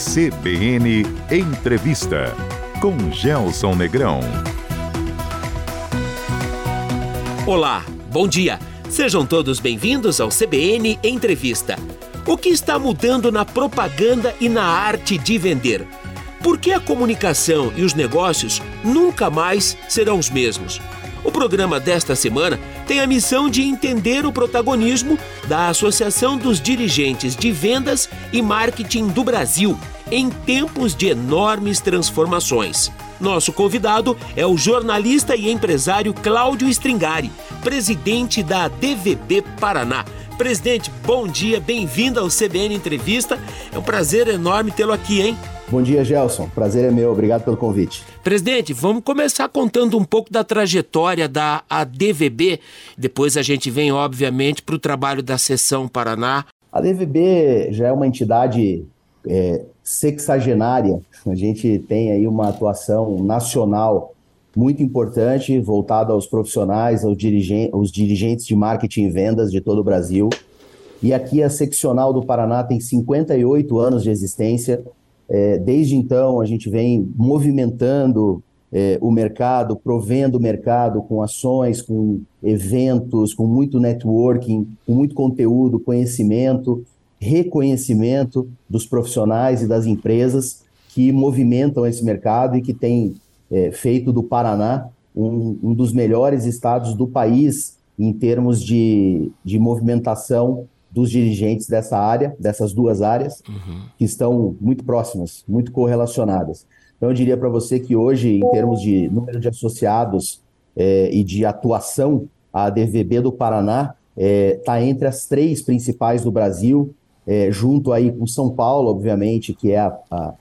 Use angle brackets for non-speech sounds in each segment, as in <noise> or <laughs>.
CBN Entrevista com Gelson Negrão. Olá, bom dia. Sejam todos bem-vindos ao CBN Entrevista. O que está mudando na propaganda e na arte de vender? Por que a comunicação e os negócios nunca mais serão os mesmos? O programa desta semana tem a missão de entender o protagonismo da Associação dos Dirigentes de Vendas e Marketing do Brasil em tempos de enormes transformações. Nosso convidado é o jornalista e empresário Cláudio Stringari, presidente da DVB Paraná. Presidente, bom dia, bem-vindo ao CBN Entrevista. É um prazer enorme tê-lo aqui, hein? Bom dia, Gelson. Prazer é meu. Obrigado pelo convite. Presidente, vamos começar contando um pouco da trajetória da ADVB. Depois a gente vem, obviamente, para o trabalho da Seção Paraná. A DVB já é uma entidade é, sexagenária. A gente tem aí uma atuação nacional muito importante, voltada aos profissionais, aos dirigentes, aos dirigentes de marketing e vendas de todo o Brasil. E aqui a seccional do Paraná tem 58 anos de existência. É, desde então, a gente vem movimentando é, o mercado, provendo o mercado com ações, com eventos, com muito networking, com muito conteúdo, conhecimento, reconhecimento dos profissionais e das empresas que movimentam esse mercado e que têm é, feito do Paraná um, um, dos melhores estados do país em termos de, de movimentação dos dirigentes dessa área, dessas duas áreas, uhum. que estão muito próximas, muito correlacionadas. Então, eu diria para você que hoje, em termos de número de associados é, e de atuação, a DVB do Paraná está é, entre as três principais do Brasil, é, junto aí com São Paulo, obviamente, que é a, a,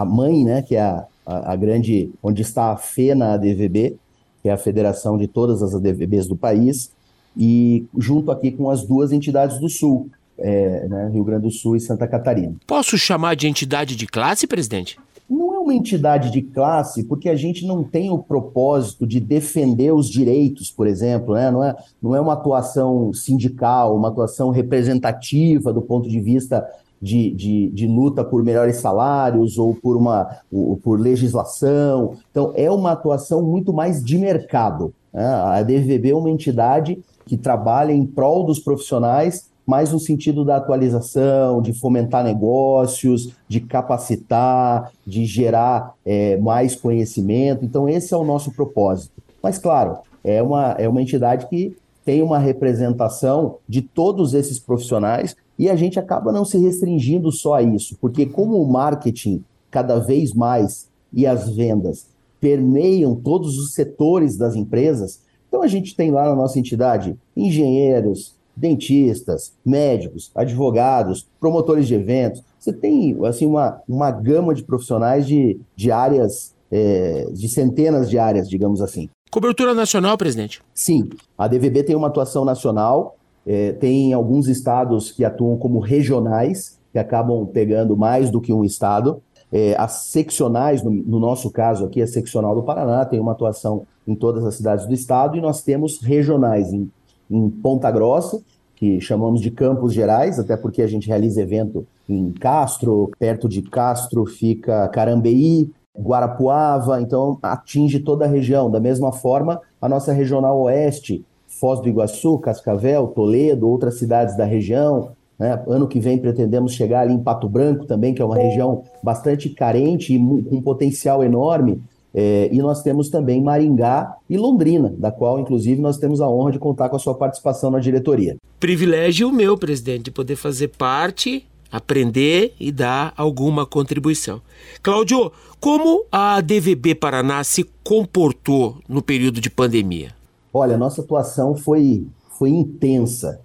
a mãe, né, que é a, a, a, grande, onde está a FENA ADVB, que é a federação de todas as ADVBs do país, e junto aqui com as duas entidades do Sul, é, né, Rio Grande do Sul e Santa Catarina. Posso chamar de entidade de classe, presidente? Não é uma entidade de classe, porque a gente não tem o propósito de defender os direitos, por exemplo, né? não, é, não é uma atuação sindical, uma atuação representativa do ponto de vista de, de, de, luta por melhores salários ou por uma por legislação. Então, é uma atuação muito mais de mercado. Né? A DVB é uma entidade que trabalha em prol dos profissionais, mais no sentido da atualização, de fomentar negócios, de capacitar, de gerar é, mais conhecimento. Então, esse é o nosso propósito. Mas, claro, é uma, é uma entidade que tem uma representação de todos esses profissionais e a gente acaba não se restringindo só a isso, porque como o marketing cada vez mais e as vendas permeiam todos os setores das empresas, então a gente tem lá na nossa entidade engenheiros, dentistas, médicos, advogados, promotores de eventos. Você tem assim uma, uma gama de profissionais de, de áreas, é, de centenas de áreas, digamos assim. Cobertura nacional, presidente? Sim, a DVB tem uma atuação nacional, é, tem alguns estados que atuam como regionais, que acabam pegando mais do que um estado. É, as seccionais, no, no, nosso caso aqui, a seccional do Paraná, tem uma atuação em todas as cidades do estado, e nós temos regionais em, em Ponta Grossa, que chamamos de Campos Gerais, até porque a gente realiza evento em Castro, perto de Castro fica Carambeí, Guarapuava, então atinge toda a região. Da mesma forma, a nossa regional oeste, Foz do Iguaçu, Cascavel, Toledo, outras cidades da região. Né? Ano que vem pretendemos chegar ali em Pato Branco também, que é uma região bastante carente e com um potencial enorme. É, e nós temos também Maringá e Londrina, da qual, inclusive, nós temos a honra de contar com a sua participação na diretoria. Privilégio meu, presidente, de poder fazer parte, aprender e dar alguma contribuição. Cláudio, como a DVB Paraná se comportou no período de pandemia? Olha, nossa atuação foi, foi intensa.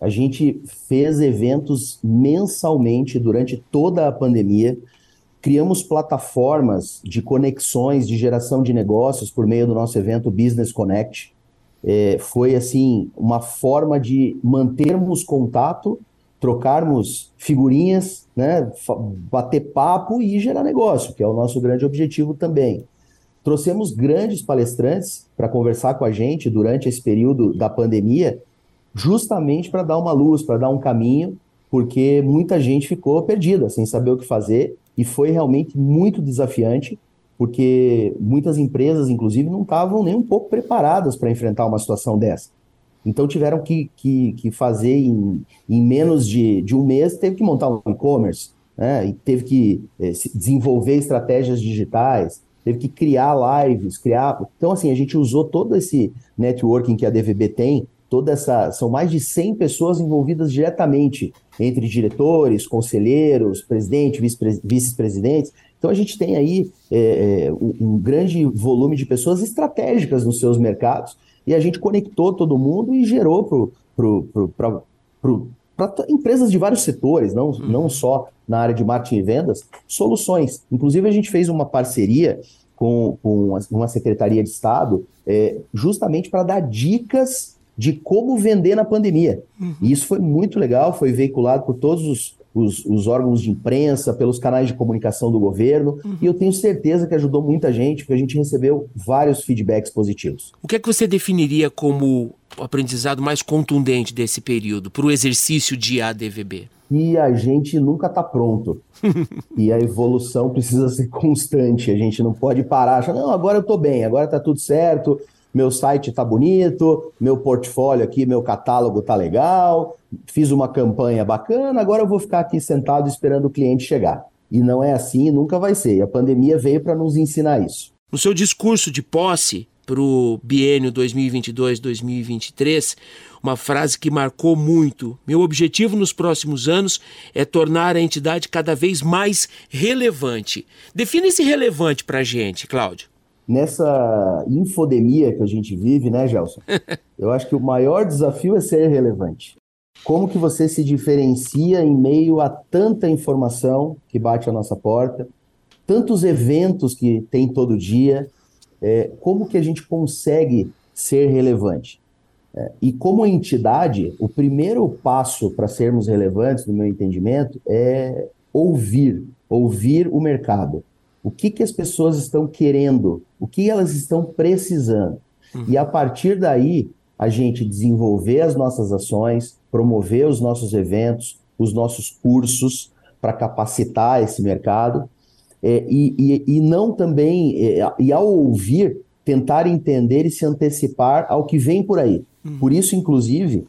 A gente fez eventos mensalmente durante toda a pandemia. Criamos plataformas de conexões, de geração de negócios por meio do nosso evento Business Connect. É, foi assim uma forma de mantermos contato, trocarmos figurinhas, né, bater papo e gerar negócio, que é o nosso grande objetivo também. Trouxemos grandes palestrantes para conversar com a gente durante esse período da pandemia, justamente para dar uma luz, para dar um caminho, porque muita gente ficou perdida, sem saber o que fazer, e foi realmente muito desafiante, porque muitas empresas, inclusive, não estavam nem um pouco preparadas para enfrentar uma situação dessa. Então tiveram que, que, que fazer em, em menos de, de um mês, teve que montar um e-commerce, né? e teve que eh, desenvolver estratégias digitais, teve que criar lives, criar. Então, assim, a gente usou todo esse networking que a DVB tem, toda essa. São mais de 100 pessoas envolvidas diretamente, entre diretores, conselheiros, presidente, vice-presidentes. Então, a gente tem aí é, é, um, grande volume de pessoas estratégicas nos seus mercados e a gente conectou todo mundo e gerou para empresas de vários setores, não, uhum. não só na área de marketing e vendas, soluções. Inclusive, a gente fez uma parceria com, com uma secretaria de Estado é, justamente para dar dicas de como vender na pandemia. Uhum. E isso foi muito legal, foi veiculado por todos os, os, os, órgãos de imprensa, pelos canais de comunicação do governo, uhum. e eu tenho certeza que ajudou muita gente, porque a gente recebeu vários feedbacks positivos. O que é que você definiria como o aprendizado mais contundente desse período para o exercício de ADVB? E a gente nunca está pronto. <laughs> e a evolução precisa ser constante. A gente não pode parar, achar, não, agora eu estou bem, agora está tudo certo, meu site está bonito, meu portfólio aqui, meu catálogo está legal, fiz uma campanha bacana, agora eu vou ficar aqui sentado esperando o cliente chegar. E não é assim, nunca vai ser. E a pandemia veio para nos ensinar isso. No seu discurso de posse para o biênio 2022-2023, uma frase que marcou muito. Meu objetivo nos próximos anos é tornar a entidade cada vez mais relevante. Define esse relevante para a gente, Cláudio nessa infodemia que a gente vive, né, Gelson? <laughs> Eu acho que o maior desafio é ser relevante. Como que você se diferencia em meio a tanta informação que bate à nossa porta, tantos eventos que tem todo dia, é, como que a gente consegue ser relevante? É, e como entidade, o primeiro passo para sermos relevantes, no meu entendimento, é ouvir, ouvir o mercado o que, que as pessoas estão querendo, o que elas estão precisando. Uhum. E a partir daí, a gente desenvolver as nossas ações, promover os nossos eventos, os nossos cursos para capacitar esse mercado. É, e, e, e, não também, é, e ao ouvir, tentar entender e se antecipar ao que vem por aí. Uhum. Por isso, inclusive,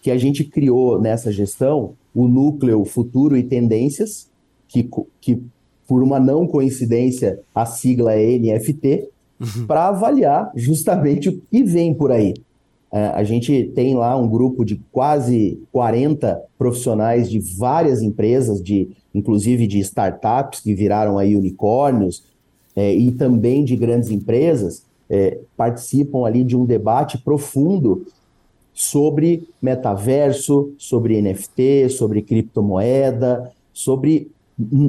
que a gente criou nessa gestão o núcleo Futuro e Tendências, que, que por uma não coincidência, a sigla é NFT, uhum. para avaliar justamente o que vem por aí. É, a gente tem lá um grupo de quase 40 profissionais de várias empresas, de inclusive de startups que viraram aí unicórnios, é, e também de grandes empresas, é, participam ali de um debate profundo sobre metaverso, sobre NFT, sobre criptomoeda, sobre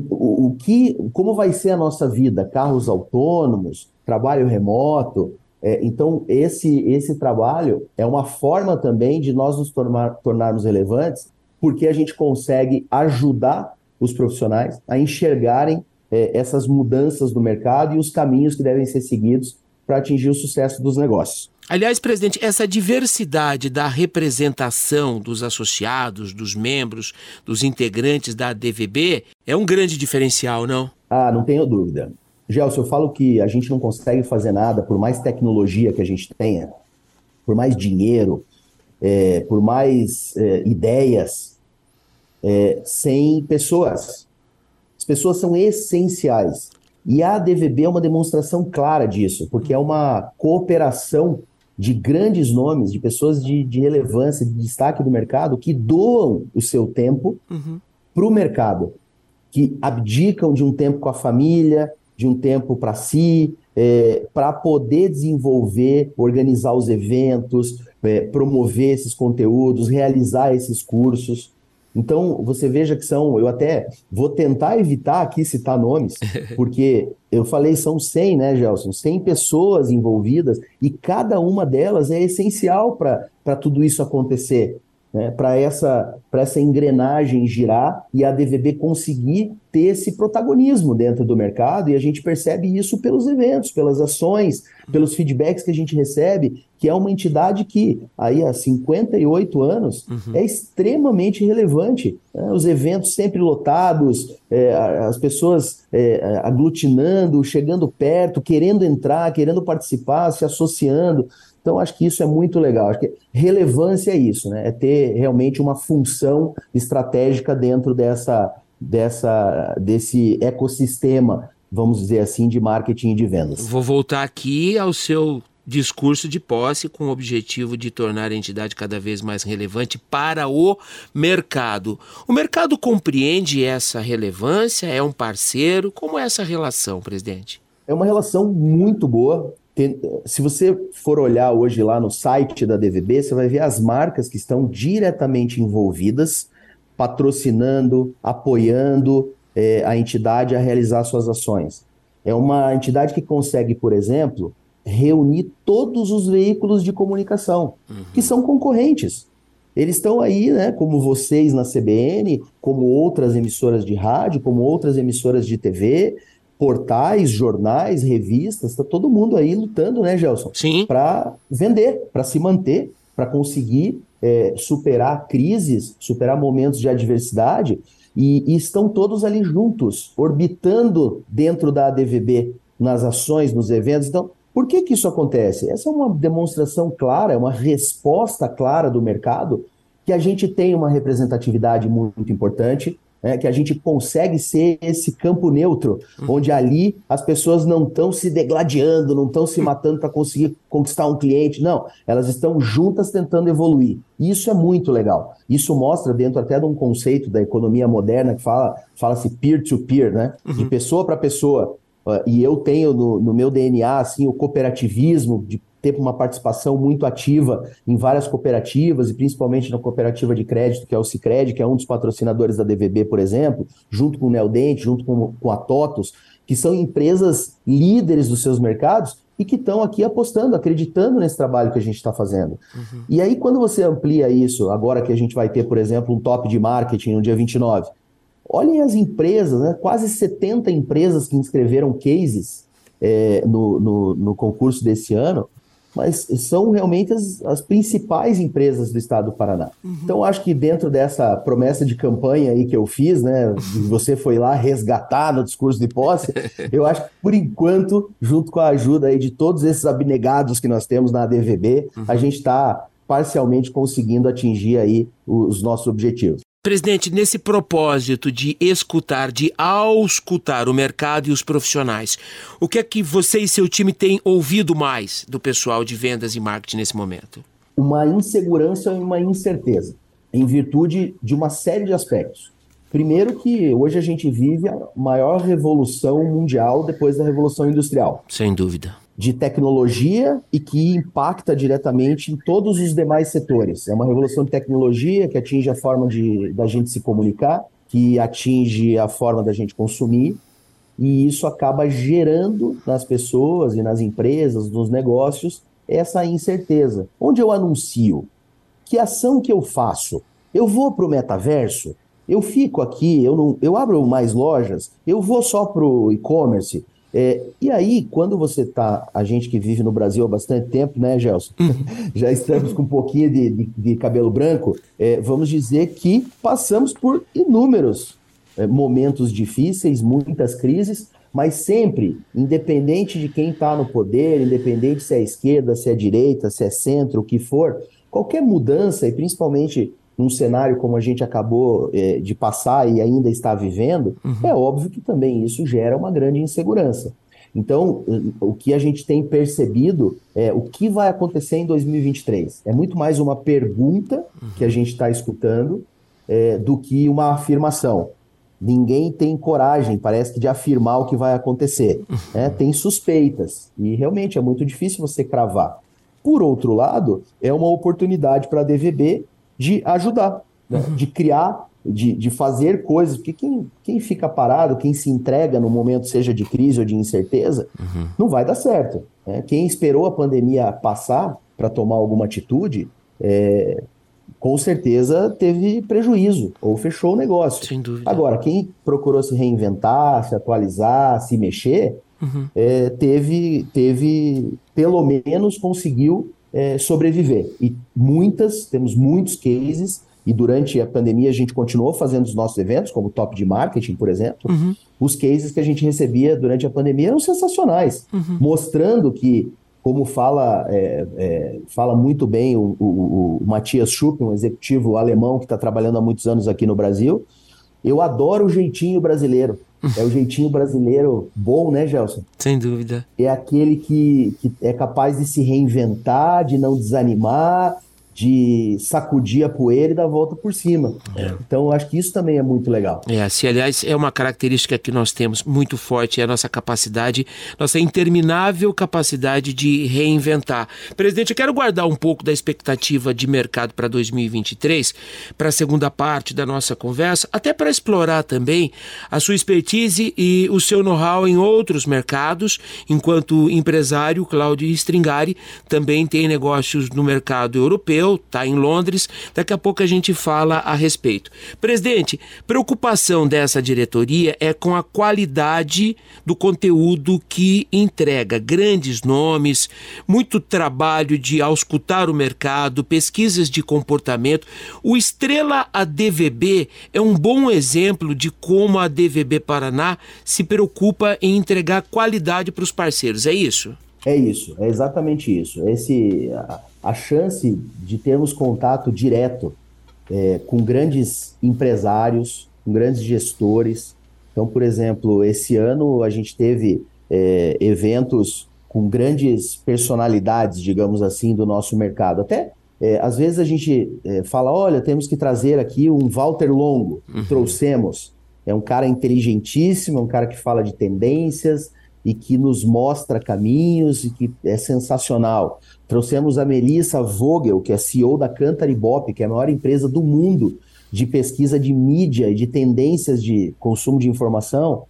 o, o que, como vai ser a nossa vida? Carros autônomos, trabalho remoto. É, então, esse, esse trabalho é uma forma também de nós nos tornar, tornarmos relevantes, porque a gente consegue ajudar os profissionais a enxergarem é, essas mudanças do mercado e os caminhos que devem ser seguidos para atingir o sucesso dos negócios. Aliás, presidente, essa diversidade da representação dos associados, dos membros, dos integrantes da DVB é um grande diferencial, não? Ah, não tenho dúvida. Gelson, eu falo que a gente não consegue fazer nada, por mais tecnologia que a gente tenha, por mais dinheiro, é, por mais é, ideias, é, sem pessoas. As pessoas são essenciais. E a DVB é uma demonstração clara disso, porque é uma cooperação de grandes nomes, de pessoas de, de relevância, de destaque do mercado, que doam o seu tempo uhum. para o mercado, que abdicam de um tempo com a família, de um tempo para si, é, para poder desenvolver, organizar os eventos, é, promover esses conteúdos, realizar esses cursos. Então, você veja que são, eu até vou tentar evitar aqui citar nomes, <laughs> porque eu falei são 100, né, Gelson? 100 pessoas envolvidas e cada uma delas é essencial para tudo isso acontecer. Né, para essa, essa engrenagem girar e a DVB conseguir ter esse protagonismo dentro do mercado, e a gente percebe isso pelos eventos, pelas ações, pelos feedbacks que a gente recebe, que é uma entidade que, aí há 58 anos, uhum. é extremamente relevante. Né? Os eventos sempre lotados, é, as pessoas é, aglutinando, chegando perto, querendo entrar, querendo participar, se associando. Então, acho que isso é muito legal. Acho que relevância é isso, né? É ter realmente uma função estratégica dentro dessa, dessa, desse ecossistema, vamos dizer assim, de marketing e de vendas. Vou voltar aqui ao seu discurso de posse com o objetivo de tornar a entidade cada vez mais relevante para o mercado. O mercado compreende essa relevância? É um parceiro? Como é essa relação, presidente? É uma relação muito boa se você for olhar hoje lá no site da DVB, você vai ver as marcas que estão diretamente envolvidas, patrocinando, apoiando é, a entidade a realizar suas ações. É uma entidade que consegue, por exemplo, reunir todos os veículos de comunicação, uhum. que são concorrentes. Eles estão aí, né, como vocês na CBN, como outras emissoras de rádio, como outras emissoras de TV, portais, jornais, revistas, está todo mundo aí lutando, né, Gelson? Sim. Para vender, para se manter, para conseguir é, superar crises, superar momentos de adversidade, e, e, estão todos ali juntos, orbitando dentro da ADVB, nas ações, nos eventos. Então, por que, que isso acontece? Essa é uma demonstração clara, é uma resposta clara do mercado que a gente tem uma representatividade muito importante, é, que a gente consegue ser esse campo neutro, uhum. onde ali as pessoas não estão se degladiando, não estão se uhum. matando para conseguir conquistar um cliente, não, elas estão juntas tentando evoluir. Isso é muito legal. Isso mostra dentro até de um conceito da economia moderna que fala fala-se peer-to-peer, né? Uhum. De pessoa para pessoa. Uh, e eu tenho no, no meu DNA assim o cooperativismo de ter uma participação muito ativa em várias cooperativas e principalmente na cooperativa de crédito, que é o Cicred, que é um dos patrocinadores da DVB, por exemplo, junto com o Neodente, junto com, com a TOTOS, que são empresas líderes dos seus mercados e que estão aqui apostando, acreditando nesse trabalho que a gente está fazendo. Uhum. E aí, quando você amplia isso, agora que a gente vai ter, por exemplo, um top de marketing no dia 29, olhem as empresas, né? quase 70 empresas que inscreveram cases é, no, no, no concurso desse ano, mas são realmente as, as principais empresas do estado do Paraná. Uhum. Então, acho que dentro dessa promessa de campanha aí que eu fiz, né, você foi lá resgatar no discurso de posse, <laughs> eu acho que, por enquanto, junto com a ajuda aí de todos esses abnegados que nós temos na ADVB, uhum. a gente está parcialmente conseguindo atingir aí os nossos objetivos. Presidente, nesse propósito de escutar, de auscultar o mercado e os profissionais, o que é que você e seu time têm ouvido mais do pessoal de vendas e marketing nesse momento? Uma insegurança e uma incerteza, em virtude de uma série de aspectos. Primeiro que hoje a gente vive a maior revolução mundial depois da revolução industrial. Sem dúvida de tecnologia e que impacta diretamente em todos os demais setores. É uma revolução de tecnologia que atinge a forma de da gente se comunicar, que atinge a forma da gente consumir, e isso acaba gerando nas pessoas e nas empresas, nos negócios, essa incerteza. Onde eu anuncio? Que ação que eu faço? Eu vou para o metaverso? Eu fico aqui, eu, não, eu abro mais lojas, eu vou só para o e-commerce, é, e aí, quando você tá, a gente que vive no Brasil há bastante tempo, né, Gelson? Uhum. <laughs> Já estamos com um pouquinho de, de, de cabelo branco, é, vamos dizer que passamos por inúmeros é, momentos difíceis, muitas crises, mas sempre, independente de quem está no poder, independente se é esquerda, se é direita, se é centro, o que for, qualquer mudança, e principalmente num cenário como a gente acabou é, de passar e ainda está vivendo, uhum. é óbvio que também isso gera uma grande insegurança. Então, o que a gente tem percebido é o que vai acontecer em 2023. É muito mais uma pergunta uhum. que a gente está escutando é, do que uma afirmação. Ninguém tem coragem, parece que, de afirmar o que vai acontecer. Uhum. Né? Tem suspeitas. E realmente é muito difícil você cravar. Por outro lado, é uma oportunidade para a DVB de ajudar, né? uhum. de criar, de, de fazer coisas, porque quem, quem fica parado, quem se entrega no momento, seja de crise ou de incerteza, uhum. não vai dar certo. Né? Quem esperou a pandemia passar para tomar alguma atitude, é, com certeza teve prejuízo ou fechou o negócio. Sem dúvida. Agora, quem procurou se reinventar, se atualizar, se mexer, uhum. é, teve, teve, pelo menos conseguiu é, sobreviver. E muitas, temos muitos cases, e durante a pandemia a gente continuou fazendo os nossos eventos, como o Top de Marketing, por exemplo. Uhum. Os cases que a gente recebia durante a pandemia eram sensacionais, uhum. mostrando que como fala, é, é, fala muito bem o, o, o Matias Schupp, um executivo alemão que está trabalhando há muitos anos aqui no Brasil, eu adoro o jeitinho brasileiro. É o jeitinho brasileiro bom, né, Gelson? Sem dúvida. É aquele que, que é capaz de se reinventar, de não desanimar, de sacudir a poeira e dar a volta por cima. É. Então, acho que isso também é muito legal. É, se aliás é uma característica que nós temos muito forte, é a nossa capacidade, nossa interminável capacidade de reinventar. Presidente, eu quero guardar um pouco da expectativa de mercado para 2023, para a segunda parte da nossa conversa, até para explorar também a sua expertise e o seu know-how em outros mercados, enquanto empresário, Cláudio Stringari também tem negócios no mercado europeu está em Londres. Daqui a pouco a gente fala a respeito. Presidente, preocupação dessa diretoria é com a qualidade do conteúdo que entrega. Grandes nomes, muito trabalho de auscultar o mercado, pesquisas de comportamento. O Estrela ADVB é um bom exemplo de como a ADVB Paraná se preocupa em entregar qualidade para os parceiros. É isso? É isso, é exatamente isso. Esse, a chance de termos contato direto é, com grandes empresários, com grandes gestores. Então, por exemplo, esse ano a gente teve é, eventos com grandes personalidades, digamos assim, do nosso mercado. Até é, às vezes a gente é, fala: olha, temos que trazer aqui um Walter Longo. Uhum. Trouxemos. É um cara inteligentíssimo, é um cara que fala de tendências e que nos mostra caminhos e que é sensacional. Trouxemos a Melissa Vogel, que é CEO da Cantaribop, que é a maior empresa do mundo de pesquisa de mídia e de tendências de consumo de informação.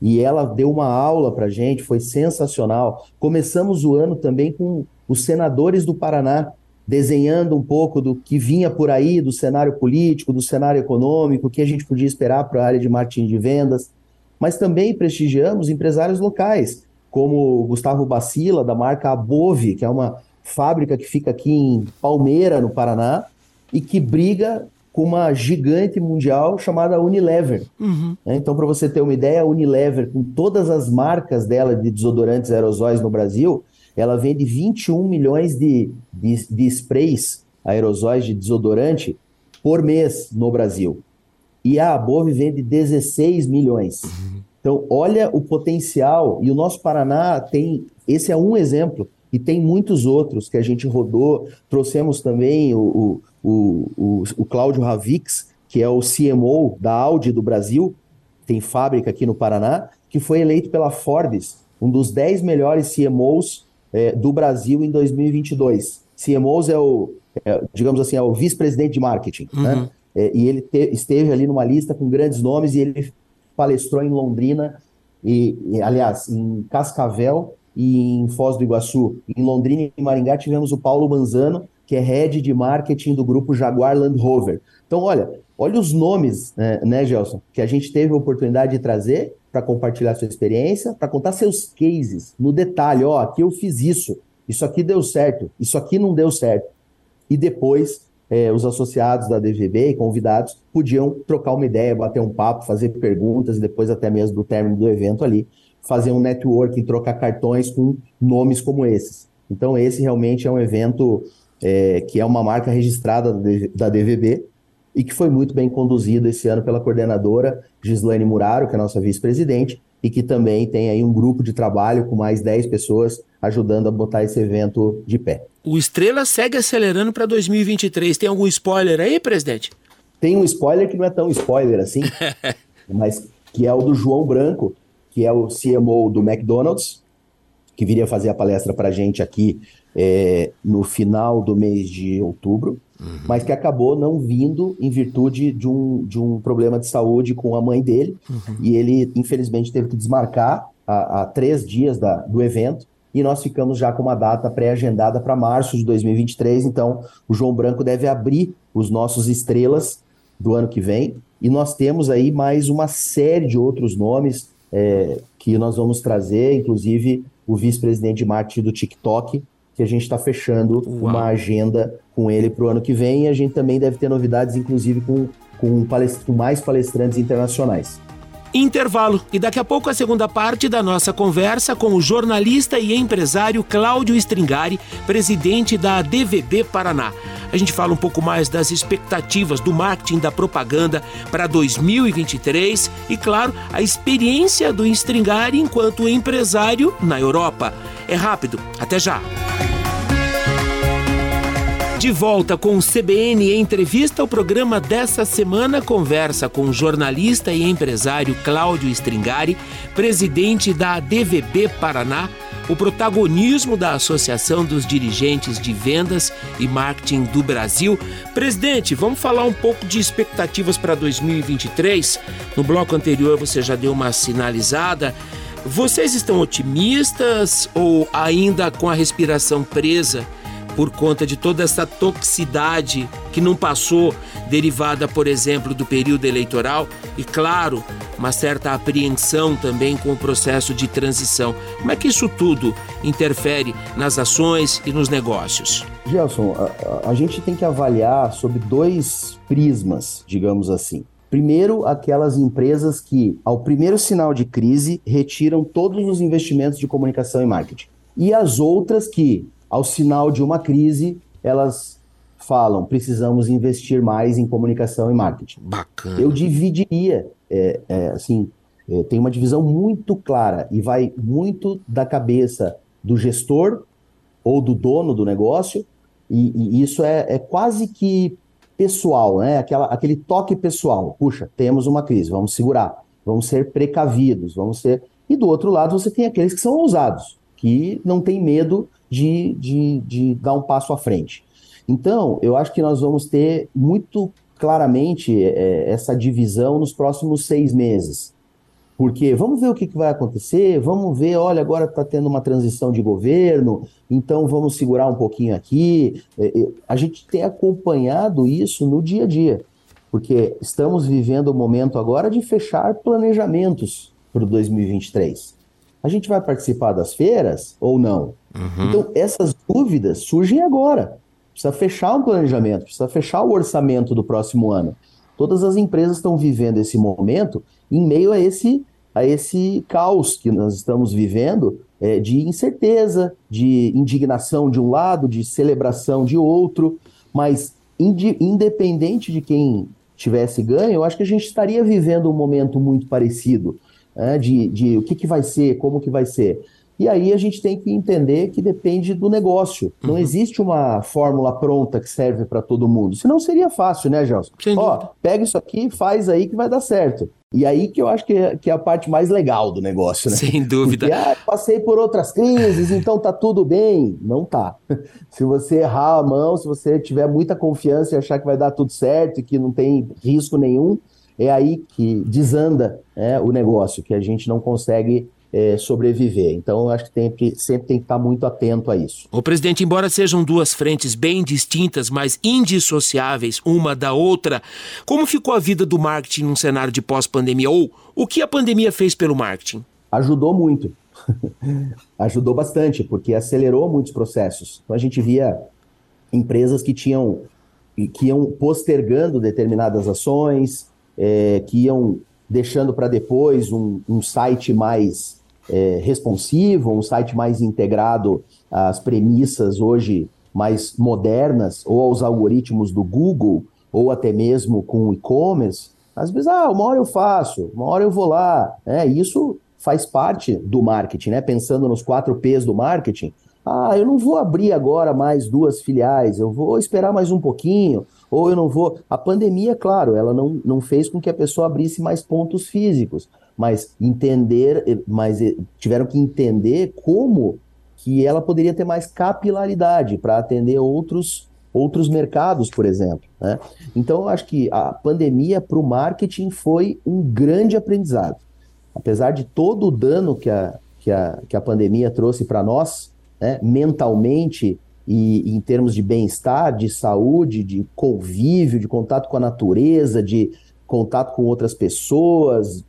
E ela deu uma aula para gente, foi sensacional. Começamos o ano também com os senadores do Paraná, desenhando um pouco do que vinha por aí, do cenário político, do cenário econômico, o que a gente podia esperar para a área de marketing de vendas. Mas também prestigiamos empresários locais, como Gustavo Bacila, da marca Above, que é uma fábrica que fica aqui em Palmeira, no Paraná, e que briga com uma gigante mundial chamada Unilever. Uhum. Né? Então, para você ter uma ideia, a Unilever, com todas as marcas dela de desodorantes aerosóis no Brasil, ela vende 21 milhões de, de, de sprays aerosóis de desodorante por mês no Brasil. E a Above vende 16 milhões. Então, olha o potencial. E o nosso Paraná tem. Esse é um exemplo e tem muitos outros que a gente rodou. Trouxemos também o, o, o, o Cláudio Ravix, que é o CMO da Audi do Brasil, tem fábrica aqui no Paraná, que foi eleito pela Forbes um dos 10 melhores CMOs é, do Brasil em 2022. CMOs é o, é, digamos assim, é o vice-presidente de marketing, uhum. né? É, e ele te, esteve ali numa lista com grandes nomes e ele palestrou em Londrina, e, e aliás, em Cascavel e em Foz do Iguaçu. Em Londrina e Maringá tivemos o Paulo Manzano, que é head de marketing do grupo Jaguar Land Rover. Então, olha, olha os nomes, né, né Gelson, que a gente teve a oportunidade de trazer para compartilhar sua experiência, para contar seus cases no detalhe. Ó, aqui eu fiz isso, isso aqui deu certo, isso aqui não deu certo. E depois, é, os associados da DVB e convidados podiam trocar uma ideia, bater um papo, fazer perguntas e depois até mesmo do término do evento ali fazer um networking, trocar cartões com nomes como esses. Então, esse realmente é um evento é, que é uma marca registrada da DVB e que foi muito bem conduzido esse ano pela coordenadora Gislaine Muraro, que é a nossa vice-presidente, e que também tem aí um grupo de trabalho com mais 10 pessoas ajudando a botar esse evento de pé. O Estrela segue acelerando para 2023. Tem algum spoiler aí, presidente? Tem um spoiler que não é tão spoiler assim, <laughs> mas que é o do João Branco, que é o CMO do McDonald's, que viria fazer a palestra para a gente aqui é, no final do mês de outubro, uhum. mas que acabou não vindo em virtude de um, de um problema de saúde com a mãe dele, uhum. e ele, infelizmente, teve que desmarcar há, três dias da, do evento, e nós ficamos já com uma data pré-agendada para março de 2023. Então, o João Branco deve abrir os nossos estrelas do ano que vem. E nós temos aí mais uma série de outros nomes é, que nós vamos trazer, inclusive o vice-presidente de marketing do TikTok, que a gente está fechando Uau. uma agenda com ele para o ano que vem. E a gente também deve ter novidades, inclusive com, com, palest com mais palestrantes internacionais. Intervalo e daqui a pouco a segunda parte da nossa conversa com o jornalista e empresário Cláudio Stringari, presidente da DVB Paraná. A gente fala um pouco mais das expectativas do marketing da propaganda para 2023 e, claro, a experiência do Stringari enquanto empresário na Europa. É rápido, até já! De volta com o CBN Entrevista, o programa dessa semana conversa com o jornalista e empresário Cláudio Stringari, presidente da DVB Paraná, o protagonismo da Associação dos Dirigentes de Vendas e Marketing do Brasil. Presidente, vamos falar um pouco de expectativas para 2023. No bloco anterior você já deu uma sinalizada. Vocês estão otimistas ou ainda com a respiração presa por conta de toda essa toxicidade que não passou, derivada, por exemplo, do período eleitoral e, claro, uma certa apreensão também com o processo de transição. Como é que isso tudo interfere nas ações e nos negócios? Gelson, a, a gente tem que avaliar sob dois prismas, digamos assim. Primeiro, aquelas empresas que, ao primeiro sinal de crise, retiram todos os investimentos de comunicação e marketing. E as outras que, ao sinal de uma crise, elas falam: precisamos investir mais em comunicação e marketing. Bacana. Eu dividiria, é, é, assim, é, tem uma divisão muito clara e vai muito da cabeça do gestor ou do dono do negócio, e, e isso é, é, quase que pessoal, né? Aquela, aquele toque pessoal. Puxa, temos uma crise, vamos segurar, vamos ser precavidos, vamos ser. E do outro lado, você tem aqueles que são ousados, que não têm medo de, de, de dar um passo à frente. Então, eu acho que nós vamos ter muito claramente é, essa divisão nos próximos seis meses. Porque vamos ver o que, que vai acontecer, vamos ver, olha, agora está tendo uma transição de governo, então vamos segurar um pouquinho aqui. É, é, a gente tem acompanhado isso no dia a dia, porque estamos vivendo o momento agora de fechar planejamentos para o 2023. A gente vai participar das feiras ou não? Uhum. Então, essas dúvidas surgem agora. Precisa fechar um planejamento, precisa fechar o orçamento do próximo ano. Todas as empresas estão vivendo esse momento em meio a esse, a esse caos que nós estamos vivendo é, de incerteza, de indignação de um lado, de celebração de outro, mas independente de quem tivesse ganho, eu acho que a gente estaria vivendo um momento muito parecido, né, de, de o que, que vai ser, como que vai ser. E aí a gente tem que entender que depende do negócio. Uhum. Não existe uma fórmula pronta que serve para todo mundo. Senão seria fácil, né, Gelson? Ó, pega isso aqui, faz aí que vai dar certo. E aí que eu acho que é, que é a parte mais legal do negócio, né? <laughs> Sem dúvida. Porque, ah, passei por outras crises, então tá tudo bem. Não tá. <laughs> Se você errar a mão, se você tiver muita confiança e achar que vai dar tudo certo e que não tem risco nenhum, é aí que desanda né, o negócio, que a gente não consegue é, sobreviver. Então, eu acho que, tem sempre tem que estar muito atento a isso. O presidente, embora sejam duas frentes bem distintas, mas indissociáveis uma da outra, como ficou a vida do marketing num cenário de pós-pandemia? Ou o que a pandemia fez pelo marketing? Ajudou muito. <laughs> Ajudou bastante, porque acelerou muitos processos. Então, a gente via empresas que tinham que iam postergando determinadas ações, é, que iam deixando para depois um, um site mais é, responsivo, um site mais integrado às premissas hoje mais modernas, ou aos algoritmos do Google, ou até mesmo com o e-commerce, às vezes, ah, uma hora eu faço, uma hora eu vou lá. É, isso faz parte do marketing, né? Pensando nos quatro P's do marketing. Ah, eu não vou abrir agora mais duas filiais, eu vou esperar mais um pouquinho, ou eu não vou. A pandemia, claro, ela não, não fez com que a pessoa abrisse mais pontos físicos, mas entender, eh, mas eh, tiveram que entender como que ela poderia ter mais capilaridade para atender outros, outros mercados, por exemplo. Né? Então, eu acho que a pandemia para o marketing foi um grande aprendizado. Apesar de todo o dano que a, que a, que a pandemia trouxe para nós, né, mentalmente e em termos de bem-estar, de saúde, de convívio, de contato com a natureza, de contato com outras pessoas,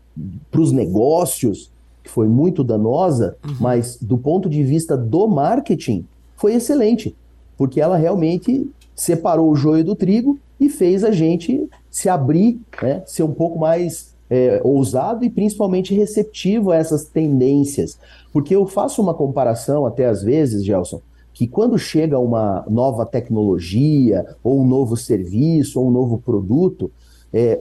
para os negócios, que foi muito danosa, uhum. mas do ponto de vista do marketing, foi excelente, porque ela realmente separou o joio do trigo e fez a gente se abrir, né, ser um pouco mais é, ousado e principalmente receptivo a essas tendências. Porque eu faço uma comparação até às vezes, Gelson, que quando chega uma nova tecnologia, ou um novo serviço, ou um novo produto, é,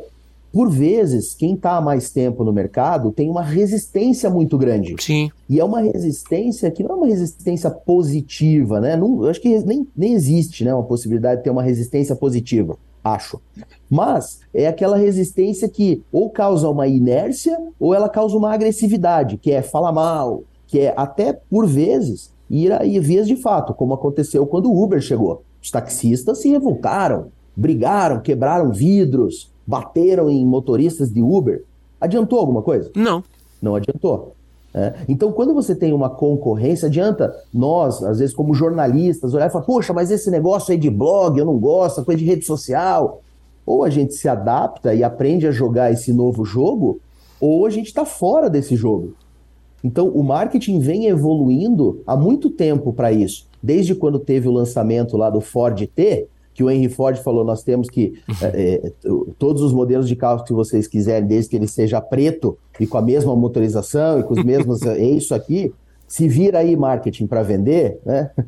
por vezes, quem está há mais tempo no mercado tem uma resistência muito grande. Sim. E é uma resistência que não é uma resistência positiva, né? Não, eu acho que nem, nem existe né, uma possibilidade de ter uma resistência positiva, acho. Mas é aquela resistência que ou causa uma inércia ou ela causa uma agressividade, que é falar mal, que é até por vezes ir a vias de fato, como aconteceu quando o Uber chegou. Os taxistas se revoltaram, brigaram, quebraram vidros, bateram em motoristas de Uber. Adiantou alguma coisa? Não. Não adiantou. É. Então, quando você tem uma concorrência, adianta nós, às vezes, como jornalistas, olhar e falar: poxa, mas esse negócio aí de blog eu não gosto, coisa de rede social. Ou a gente se adapta e aprende a jogar esse novo jogo, ou a gente está fora desse jogo. Então, o marketing vem evoluindo há muito tempo para isso. Desde quando teve o lançamento lá do Ford T, que o Henry Ford falou: nós temos que. <laughs> É, é, todos os modelos de carro que vocês quiserem, desde que ele seja preto e com a mesma motorização e com os mesmos. <laughs> é isso aqui. Se vira aí marketing para vender, né? <laughs>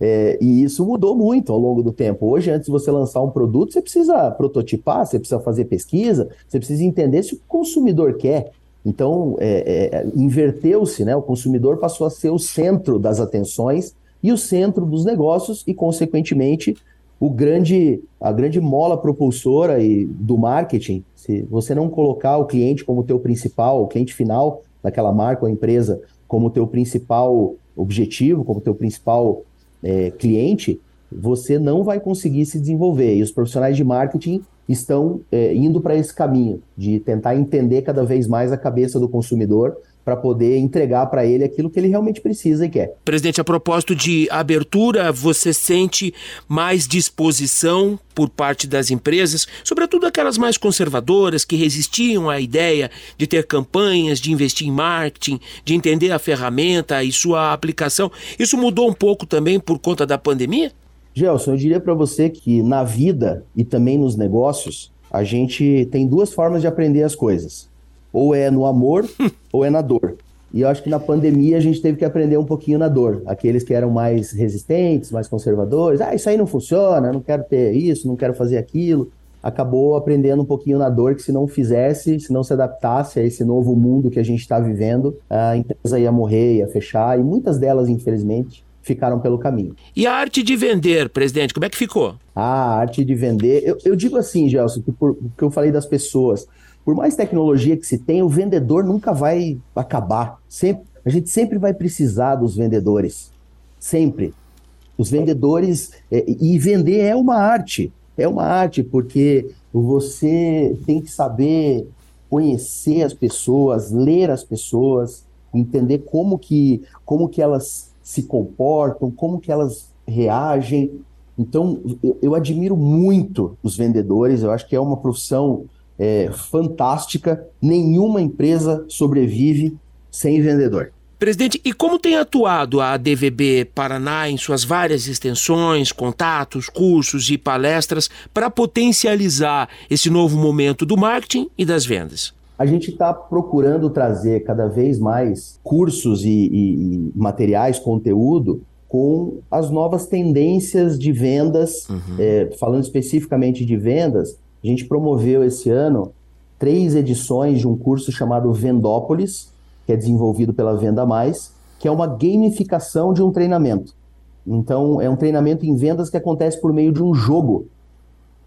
É, e isso mudou muito ao longo do tempo. Hoje, antes de você lançar um produto, você precisa prototipar, você precisa fazer pesquisa, você precisa entender se o consumidor quer. Então, é, é, inverteu-se, né? O consumidor passou a ser o centro das atenções e o centro dos negócios e, consequentemente, o grande, a grande mola propulsora e do marketing. Se você não colocar o cliente como teu principal, o cliente final daquela marca ou empresa como teu principal objetivo, como teu principal é, cliente, você não vai conseguir se desenvolver. E os profissionais de marketing estão é, indo para esse caminho de tentar entender cada vez mais a cabeça do consumidor para poder entregar para ele aquilo que ele realmente precisa e quer. Presidente, a propósito de abertura, você sente mais disposição por parte das empresas, sobretudo aquelas mais conservadoras que resistiam à ideia de ter campanhas, de investir em marketing, de entender a ferramenta e sua aplicação. Isso mudou um pouco também por conta da pandemia? Gelson, eu diria para você que na vida e também nos negócios, a gente tem duas formas de aprender as coisas ou é no amor <laughs> ou é na dor. E eu acho que na pandemia a gente teve que aprender um pouquinho na dor. Aqueles que eram mais resistentes, mais conservadores, ah, isso aí não funciona, não quero ter isso, não quero fazer aquilo. Acabou aprendendo um pouquinho na dor que se não fizesse, se não se adaptasse a esse novo mundo que a gente está vivendo, a empresa ia morrer, ia fechar, e muitas delas, infelizmente, ficaram pelo caminho. E a arte de vender, presidente, como é que ficou? Ah, a arte de vender, eu, eu digo assim, Gelson, que por, que eu falei das pessoas, por mais tecnologia que se tenha, o vendedor nunca vai acabar. Sempre, a gente sempre vai precisar dos vendedores. Sempre. Os vendedores. É, e vender é uma arte. É uma arte, porque você tem que saber conhecer as pessoas, ler as pessoas, entender como que, como que elas se comportam, como que elas reagem. Então, eu, eu admiro muito os vendedores, eu acho que é uma profissão é, fantástica. Nenhuma empresa sobrevive sem vendedor. Presidente, e como tem atuado a DVB Paraná em suas várias extensões, contatos, cursos e palestras para potencializar esse novo momento do marketing e das vendas? A gente está procurando trazer cada vez mais cursos e, e, e, materiais, conteúdo com as novas tendências de vendas, uhum. é, falando especificamente de vendas, a gente promoveu esse ano três edições de um curso chamado Vendópolis, que é desenvolvido pela Venda Mais, que é uma gamificação de um treinamento. Então, é um treinamento em vendas que acontece por meio de um jogo.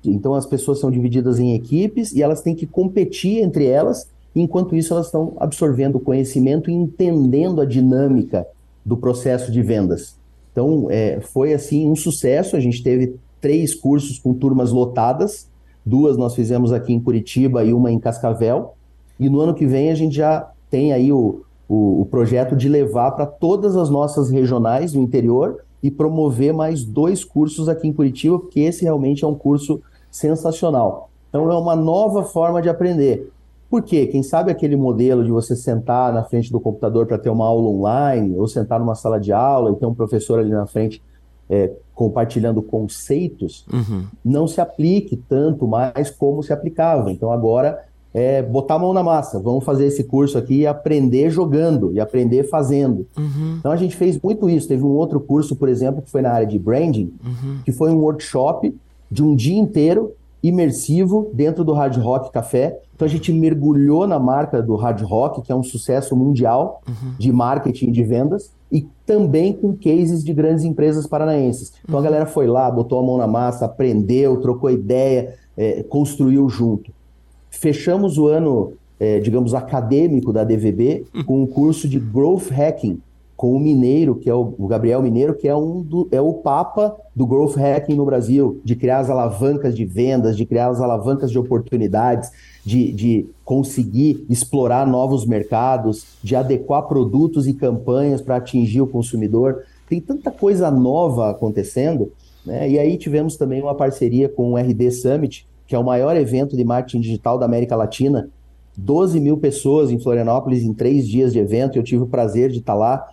Então, as pessoas são divididas em equipes e elas têm que competir entre elas, enquanto isso, elas estão absorvendo conhecimento e entendendo a dinâmica do processo de vendas. Então, é, foi assim um sucesso. A gente teve três cursos com turmas lotadas Duas nós fizemos aqui em Curitiba e uma em Cascavel. E no ano que vem a gente já tem aí o, o, o projeto de levar para todas as nossas regionais do interior e promover mais dois cursos aqui em Curitiba, porque esse realmente é um curso sensacional. Então é uma nova forma de aprender. Por quê? Quem sabe aquele modelo de você sentar na frente do computador para ter uma aula online, ou sentar numa sala de aula e ter um professor ali na frente é, compartilhando conceitos, uhum. não se aplique tanto mais como se aplicava. Então agora é botar a mão na massa. Vamos fazer esse curso aqui e aprender jogando e aprender fazendo. Uhum. Então a gente fez muito isso. Teve um outro curso, por exemplo, que foi na área de branding, uhum. que foi um workshop de um dia inteiro imersivo dentro do Hard Rock Café. Então a gente mergulhou na marca do Hard Rock, que é um sucesso mundial uhum. de marketing e de vendas, e também com cases de grandes empresas paranaenses. Então a uhum. galera foi lá, botou a mão na massa, aprendeu, trocou ideia, é, construiu junto. Fechamos o ano, é, digamos, acadêmico da DVB uhum. com um curso de Growth Hacking, com o Mineiro, que é o, o, Gabriel Mineiro, que é, um do, é o papa do growth hacking no Brasil, de criar as alavancas de vendas, de criar as alavancas de oportunidades, de, de conseguir explorar novos mercados, de adequar produtos e campanhas para atingir o consumidor. Tem tanta coisa nova acontecendo, né? E aí tivemos também uma parceria com o RD Summit, que é o maior evento de marketing digital da América Latina. 12 mil pessoas em Florianópolis em três dias de evento. Eu tive o prazer de estar lá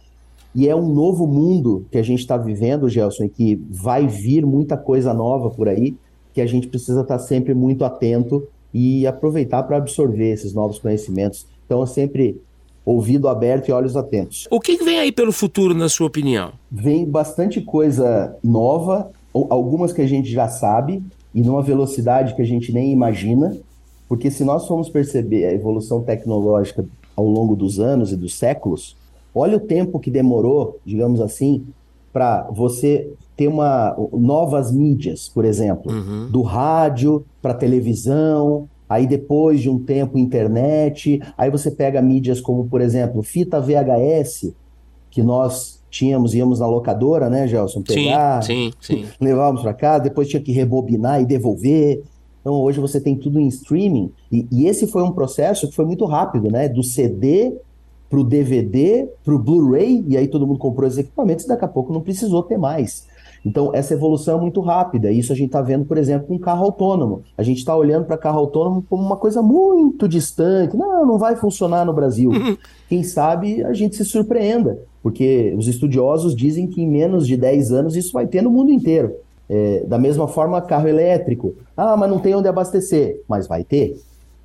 e é um novo mundo que a gente está vivendo, Gelson, e que vai vir muita coisa nova por aí, que a gente precisa estar tá sempre muito atento e aproveitar para absorver esses novos conhecimentos. Então, é sempre ouvido aberto e olhos atentos. O que vem aí pelo futuro, na sua opinião? Vem bastante coisa nova, algumas que a gente já sabe, e numa velocidade que a gente nem imagina, porque se nós formos perceber a evolução tecnológica ao longo dos anos e dos séculos, Olha o tempo que demorou, digamos assim, para você ter uma novas mídias, por exemplo, uhum. do rádio para televisão, aí depois de um tempo internet, aí você pega mídias como, por exemplo, fita VHS, que nós tínhamos, íamos na locadora, né, Gelson, pegar, sim, sim, sim. <laughs> levávamos para casa, depois tinha que rebobinar e devolver. Então hoje você tem tudo em streaming e, e esse foi um processo que foi muito rápido, né, do CD para o DVD, para o Blu-ray, e aí todo mundo comprou esses equipamentos e daqui a pouco não precisou ter mais. Então, essa evolução é muito rápida. Isso a gente está vendo, por exemplo, com carro autônomo. A gente está olhando para carro autônomo como uma coisa muito distante. Não, não vai funcionar no Brasil. Uhum. Quem sabe a gente se surpreenda, porque os estudiosos dizem que em menos de 10 anos isso vai ter no mundo inteiro. É, da mesma forma, carro elétrico. Ah, mas não tem onde abastecer. Mas vai ter.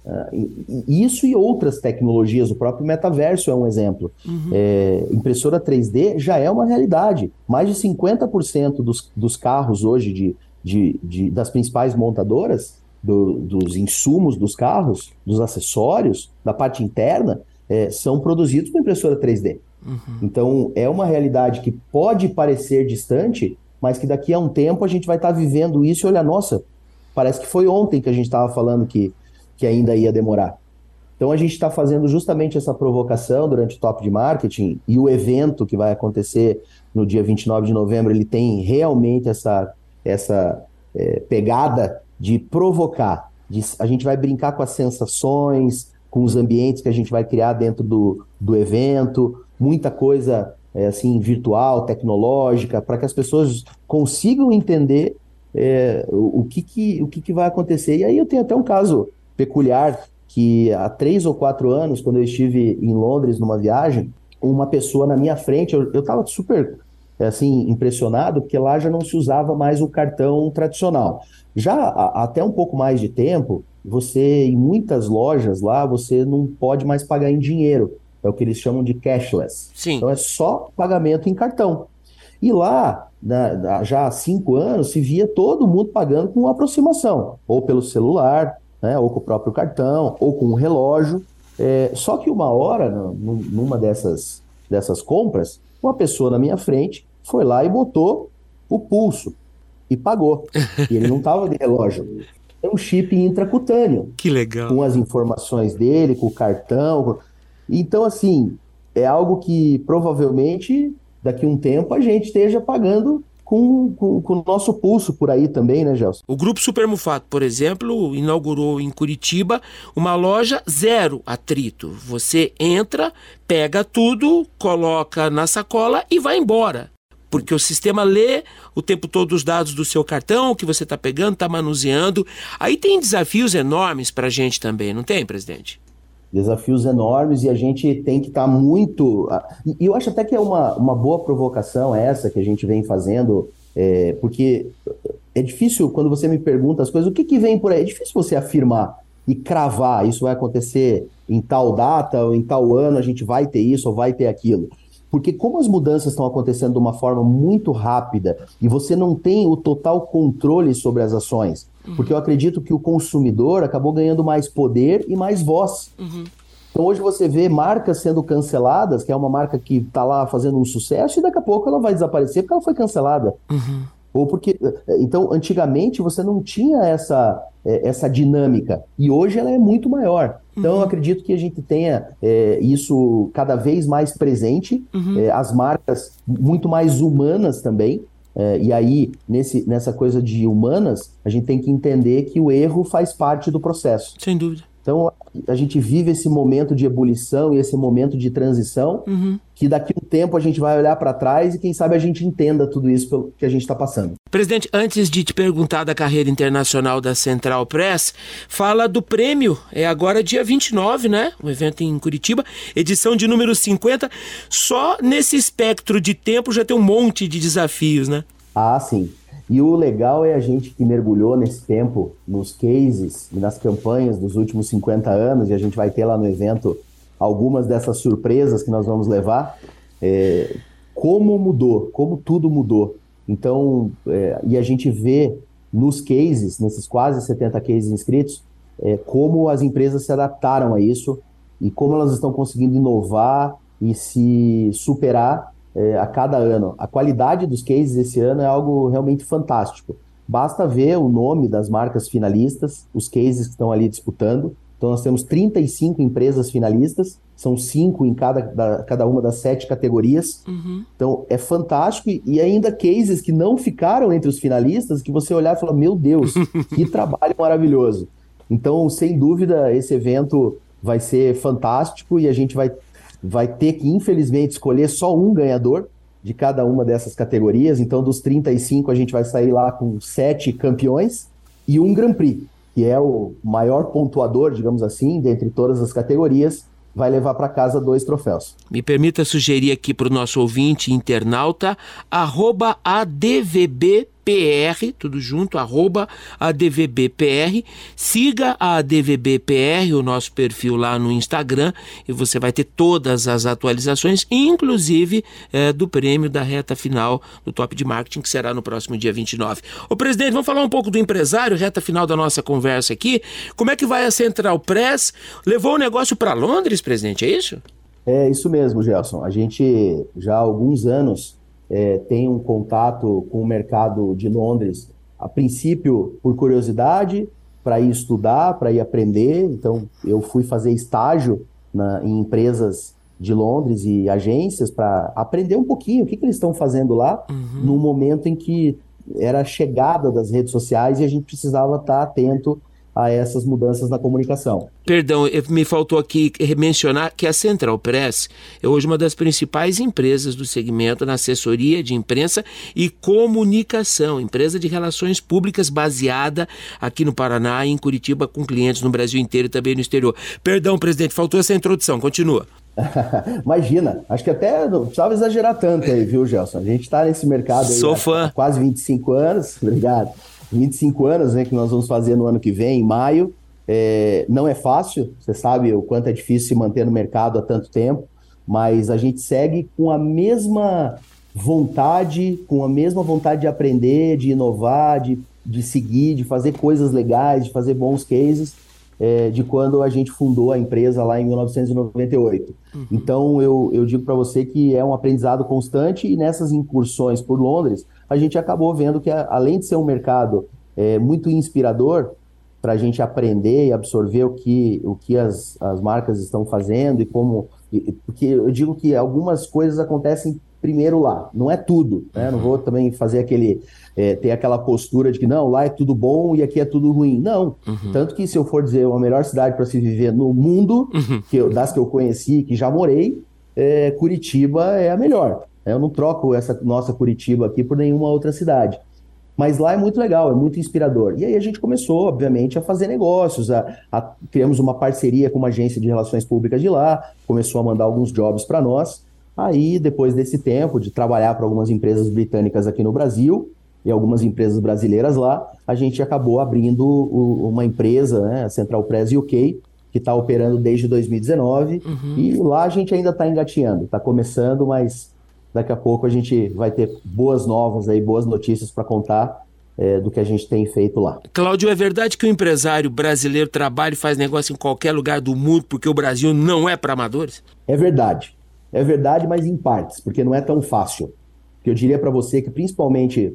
Uh, isso e outras tecnologias, o próprio metaverso é um exemplo. Uhum. É, impressora 3D já é uma realidade. Mais de 50% dos, dos carros hoje de, de, de das principais montadoras, do, dos insumos dos carros, dos acessórios, da parte interna, é, são produzidos com impressora 3D. Uhum. Então é uma realidade que pode parecer distante, mas que daqui a um tempo a gente vai estar tá vivendo isso e olha, nossa, parece que foi ontem que a gente estava falando que que ainda ia demorar. Então a gente está fazendo justamente essa provocação durante o Top de Marketing e o evento que vai acontecer no dia 29 de novembro, ele tem realmente essa, essa é, pegada de provocar. De, a gente vai brincar com as sensações, com os ambientes que a gente vai criar dentro do, do evento, muita coisa é, assim virtual, tecnológica, para que as pessoas consigam entender é, o, o, que, que, o que, que vai acontecer. E aí eu tenho até um caso peculiar que há três ou quatro anos, quando eu estive em Londres numa viagem, uma pessoa na minha frente, eu estava super assim impressionado, porque lá já não se usava mais o cartão tradicional. Já há, até um pouco mais de tempo, você em muitas lojas lá, você não pode mais pagar em dinheiro. É o que eles chamam de cashless. Sim. Então é só pagamento em cartão. E lá, na, já há cinco anos, se via todo mundo pagando com aproximação, ou pelo celular, né, ou com o próprio cartão, ou com o relógio. É, só que uma hora, numa dessas, dessas compras, uma pessoa na minha frente foi lá e botou o pulso e pagou. <laughs> E ele não estava de relógio. É um chip intracutâneo. Que legal. Com as informações dele, com o cartão. Então, assim, é algo que provavelmente daqui a um tempo a gente esteja pagando com com, com, o nosso pulso por aí também, né, Gelson? O Grupo Supermufato, por exemplo, inaugurou em Curitiba uma loja zero atrito. Você entra, pega tudo, coloca na sacola e vai embora. Porque o sistema lê o tempo todo os dados do seu cartão, que você está pegando, está manuseando. Aí tem desafios enormes para a gente também, não tem, presidente? Desafios enormes e a gente tem que estar tá muito. E eu acho até que é uma, uma boa provocação essa que a gente vem fazendo, é, porque é difícil quando você me pergunta as coisas, o que, que vem por aí? É difícil você afirmar e cravar, isso vai acontecer em tal data ou em tal ano, a gente vai ter isso ou vai ter aquilo. Porque como as mudanças estão acontecendo de uma forma muito rápida e você não tem o total controle sobre as ações, uhum. porque eu acredito que o consumidor acabou ganhando mais poder e mais voz. Uhum. Então hoje você vê marcas sendo canceladas, que é uma marca que está lá fazendo um sucesso, e daqui a pouco ela vai desaparecer porque ela foi cancelada. Uhum. Ou porque. Então, antigamente você não tinha essa, é, essa dinâmica. E hoje ela é muito maior. Então, uhum. eu acredito que a gente tenha é, isso cada vez mais presente, uhum. é, as marcas muito mais humanas também. É, e aí, nesse, nessa coisa de humanas, a gente tem que entender que o erro faz parte do processo. Sem dúvida. Então, a gente vive esse momento de ebulição e esse momento de transição, uhum. que daqui a um tempo a gente vai olhar para trás e quem sabe a gente entenda tudo isso que a gente está passando. Presidente, antes de te perguntar da carreira internacional da Central Press, fala do prêmio. É agora dia 29, né? O evento em Curitiba, edição de número 50. Só nesse espectro de tempo já tem um monte de desafios, né? Ah, sim. E o legal é a gente que mergulhou nesse tempo, nos cases e nas campanhas dos últimos 50 anos, e a gente vai ter lá no evento algumas dessas surpresas que nós vamos levar, é, como mudou, como tudo mudou. Então, é, e a gente vê nos cases, nesses quase 70 cases inscritos, é, como as empresas se adaptaram a isso e como elas estão conseguindo inovar e se superar é, a cada ano. A qualidade dos cases esse ano é algo realmente fantástico. Basta ver o nome das marcas finalistas, os cases que estão ali disputando. Então, nós temos 35 empresas finalistas, são cinco em cada, da, cada uma das sete categorias. Uhum. Então, é fantástico. E ainda cases que não ficaram entre os finalistas, que você olhar e falar: Meu Deus, <laughs> que trabalho maravilhoso. Então, sem dúvida, esse evento vai ser fantástico e a gente vai vai ter que, infelizmente, escolher só um ganhador de cada uma dessas categorias. Então, dos 35, a gente vai sair lá com sete campeões e um Grand Prix, que é o maior pontuador, digamos assim, dentre todas as categorias, vai levar para casa dois troféus. Me permita sugerir aqui para o nosso ouvinte internauta, arroba ADVB PR, tudo junto, arroba ADVBPR. Siga a ADVBPR, o nosso perfil lá no Instagram, e você vai ter todas as atualizações, inclusive é, do prêmio da reta final do Top de Marketing, que será no próximo dia 29. Ô presidente, vamos falar um pouco do empresário, reta final da nossa conversa aqui. Como é que vai a Central Press? Levou o negócio para Londres, presidente, é isso? É isso mesmo, Gelson. A gente já há alguns anos é, tem um contato com o mercado de Londres, a princípio por curiosidade, para ir estudar, para ir aprender. Então, eu fui fazer estágio na, em empresas de Londres e agências para aprender um pouquinho o que, que eles estão fazendo lá, uhum. no momento em que era a chegada das redes sociais e a gente precisava estar atento a essas mudanças na comunicação. Perdão, me faltou aqui mencionar que a Central Press é hoje uma das principais empresas do segmento na assessoria de imprensa e comunicação, empresa de relações públicas baseada aqui no Paraná e em Curitiba com clientes no Brasil inteiro e também no exterior. Perdão, presidente, faltou essa introdução, continua. <laughs> Imagina, acho que até não precisava exagerar tanto aí, viu, Gelson? A gente está nesse mercado aí Sou fã. há quase 25 anos, <laughs> obrigado. 25 anos, né, que nós vamos fazer no ano que vem, em maio. É, não é fácil, você sabe o quanto é difícil se manter no mercado há tanto tempo, mas a gente segue com a mesma vontade, com a mesma vontade de aprender, de inovar, de, de seguir, de fazer coisas legais, de fazer bons cases, é, de quando a gente fundou a empresa lá em 1998. Uhum. Então eu, eu digo para você que é um aprendizado constante e nessas incursões por Londres a gente acabou vendo que, além de ser um mercado é, muito inspirador para a gente aprender e absorver o que, o que as, as marcas estão fazendo e como. E, porque eu digo que algumas coisas acontecem primeiro lá. Não é tudo, né? Não vou também fazer aquele é, ter aquela postura de que não, lá é tudo bom e aqui é tudo ruim. Não. Uhum. Tanto que se eu for dizer uma melhor cidade para se viver no mundo, uhum. que eu, das que eu conheci, que já morei, é, Curitiba é a melhor. Eu não troco essa nossa Curitiba aqui por nenhuma outra cidade. Mas lá é muito legal, é muito inspirador. E aí a gente começou, obviamente, a fazer negócios, a, a criamos uma parceria com uma agência de relações públicas de lá, começou a mandar alguns jobs para nós. Aí, depois desse tempo de trabalhar para algumas empresas britânicas aqui no Brasil, e algumas empresas brasileiras lá, a gente acabou abrindo o, uma empresa, né, a Central Press UK, que está operando desde 2019, uhum. e lá a gente ainda está engatinhando, está começando, mas daqui a pouco a gente vai ter boas novas aí, boas notícias para contar é, do que a gente tem feito lá. Cláudio, é verdade que o empresário brasileiro trabalha e faz negócio em qualquer lugar do mundo porque o Brasil não é para amadores? É verdade. É verdade, mas em partes, porque não é tão fácil. Que eu diria para você que principalmente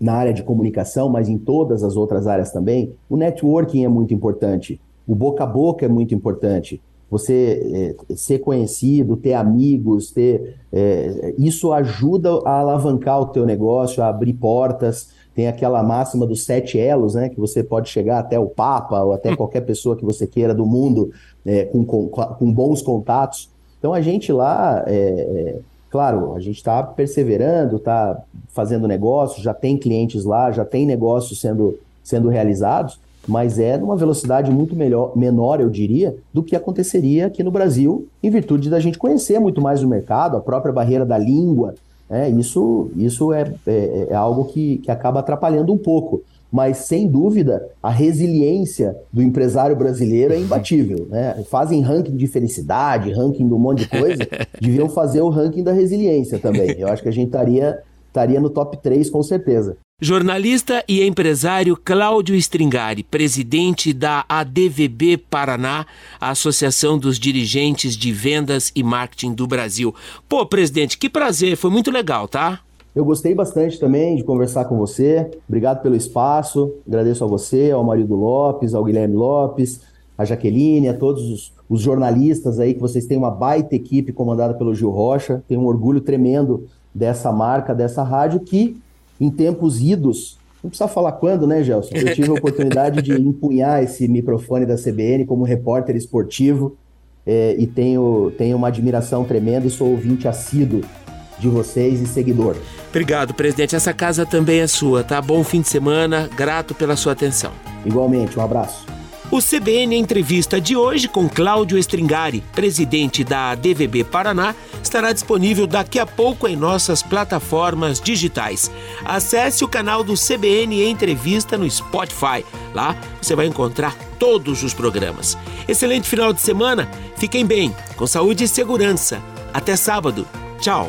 na área de comunicação, mas em todas as outras áreas também, o networking é muito importante, o boca a boca é muito importante. Você é, ser conhecido, ter amigos, ter é, isso ajuda a alavancar o teu negócio, a abrir portas. Tem aquela máxima dos sete elos, né? Que você pode chegar até o Papa ou até <laughs> qualquer pessoa que você queira do mundo é, com, com, com, bons contatos. Então a gente lá é, é, Claro, a gente está perseverando, está fazendo negócio, já tem clientes lá, já tem negócios sendo, sendo realizados, mas é numa velocidade muito melhor, menor, eu diria, do que aconteceria aqui no Brasil, em virtude da gente conhecer muito mais o mercado, a própria barreira da língua. Né? Isso, isso é, é, é algo que, que acaba atrapalhando um pouco mas sem dúvida a resiliência do empresário brasileiro é imbatível. Né? Fazem ranking de felicidade, ranking de um monte de coisa, <laughs> deviam fazer o ranking da resiliência também. Eu acho que a gente estaria, estaria no top 3 com certeza. Jornalista e empresário Cláudio Stringari, presidente da ADVB Paraná, a Associação dos Dirigentes de Vendas e Marketing do Brasil. Pô, presidente, que prazer, foi muito legal, tá? Eu gostei bastante também de conversar com você. Obrigado pelo espaço. Agradeço a você, ao Marido Lopes, ao Guilherme Lopes, a Jaqueline, a todos os, os, jornalistas aí, que vocês têm uma baita equipe comandada pelo Gil Rocha. Tenho um orgulho tremendo dessa marca, dessa rádio, que em tempos idos, não precisa falar quando, né, Gelson? Eu tive a oportunidade de empunhar esse microfone da CBN como repórter esportivo é, e tenho, tenho uma admiração tremenda e sou ouvinte assíduo de vocês e seguidor. Obrigado, presidente. Essa casa também é sua, tá? Bom fim de semana, grato pela sua atenção. Igualmente, um abraço. O CBN Entrevista de hoje com Cláudio Estringari, presidente da DVB Paraná, estará disponível daqui a pouco em nossas plataformas digitais. Acesse o canal do CBN Entrevista no Spotify. Lá você vai encontrar todos os programas. Excelente final de semana, fiquem bem, com saúde e segurança. Até sábado. Tchau.